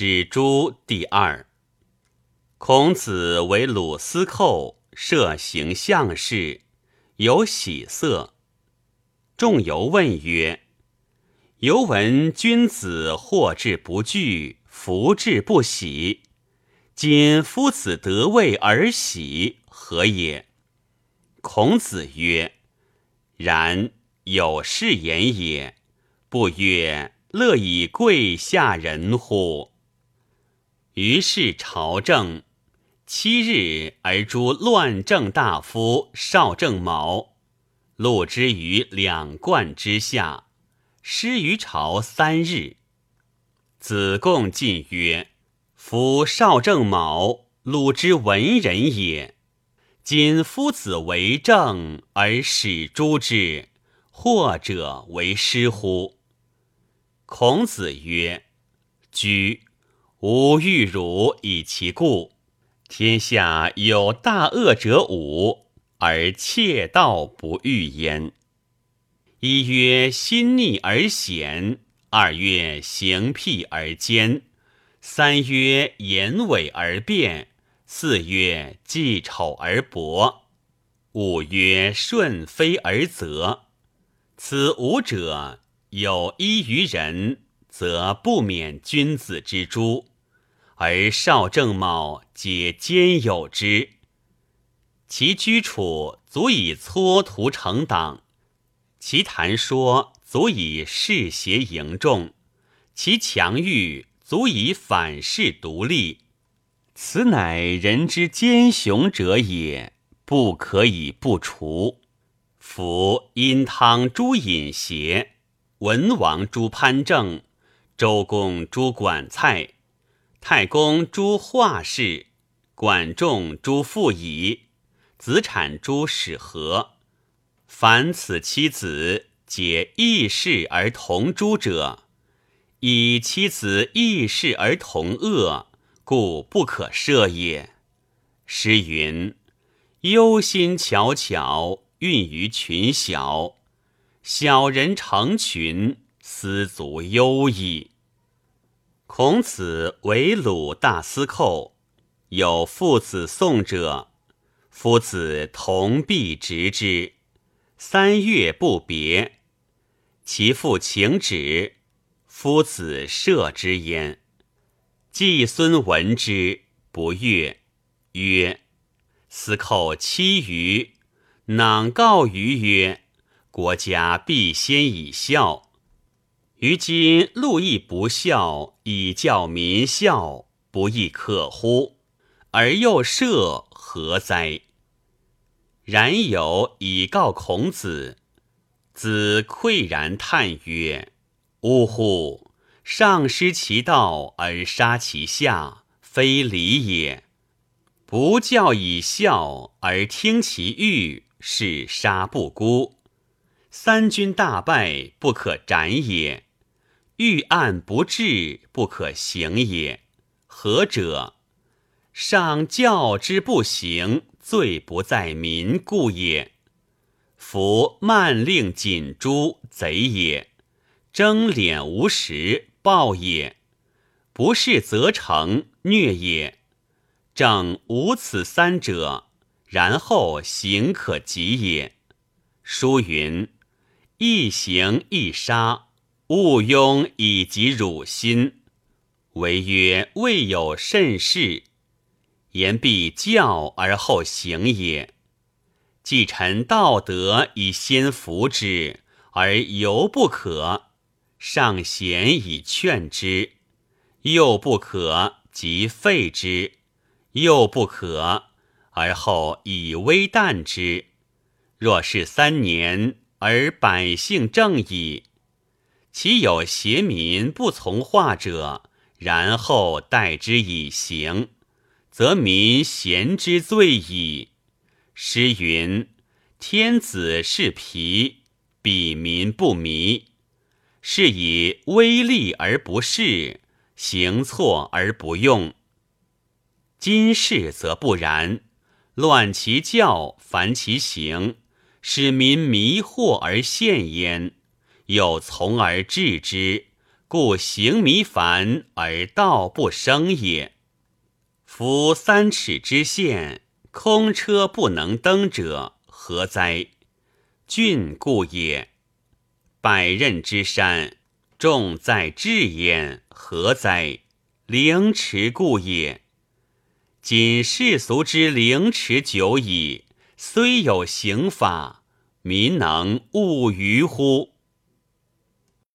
史诸第二。孔子为鲁司寇，设行相事，有喜色。仲由问曰：“犹闻君子祸至不惧，福至不喜。今夫子得位而喜，何也？”孔子曰：“然，有是言也。不曰。”乐以贵下人乎？于是朝政七日，而诛乱政大夫少正卯，戮之于两冠之下，失于朝三日。子贡进曰：“夫少正卯，鲁之文人也。今夫子为政而使诛之，或者为师乎？”孔子曰：“居，吾欲汝以其故。天下有大恶者五，而窃盗不欲焉。一曰心逆而险，二曰行辟而奸，三曰言伪而辩，四曰记丑而博，五曰顺非而则。此五者。”有一于人，则不免君子之诛；而少正卯皆兼有之。其居处足以撮图成党，其谈说足以世邪营众，其强欲足以反噬独立。此乃人之奸雄者也，不可以不除。夫殷汤诸尹邪？文王诛潘正，周公诛管蔡，太公诛华氏，管仲诛傅仪，子产诛史和。凡此七子，皆异世而同诛者，以妻子异世而同恶，故不可赦也。诗云：“忧心悄悄，孕于群小。”小人成群，斯足忧矣。孔子为鲁大司寇，有父子送者，夫子同必执之，三月不别。其父请止，夫子射之焉。季孙闻之，不悦，曰：“司寇欺于，囊告于曰。”国家必先以孝，于今路易不孝，以教民孝，不亦可乎？而又赦，何哉？然有以告孔子，子喟然叹曰：“呜呼！上失其道而杀其下，非礼也；不教以孝而听其欲，是杀不孤。”三军大败，不可斩也；欲案不治，不可行也。何者？上教之不行，罪不在民故也。夫慢令谨诛，贼也；争敛无实，暴也；不是则成，虐也。正无此三者，然后行可及也。书云。一行一杀，勿庸以及汝心。唯曰未有甚事，言必教而后行也。既臣道德以先服之，而犹不可；上贤以劝之，又不可；即废之，又不可；而后以微淡之。若是三年。而百姓正矣，其有邪民不从化者，然后待之以刑，则民贤之罪矣。诗云：“天子是皮，比民不迷。”是以威利而不恃，行错而不用。今世则不然，乱其教，烦其行。使民迷惑而陷焉，又从而治之，故行弥繁而道不生也。夫三尺之线，空车不能登者，何哉？峻故也。百仞之山，重在至焉，何哉？凌迟故也。今世俗之凌迟久矣，虽有刑法，民能勿逾乎？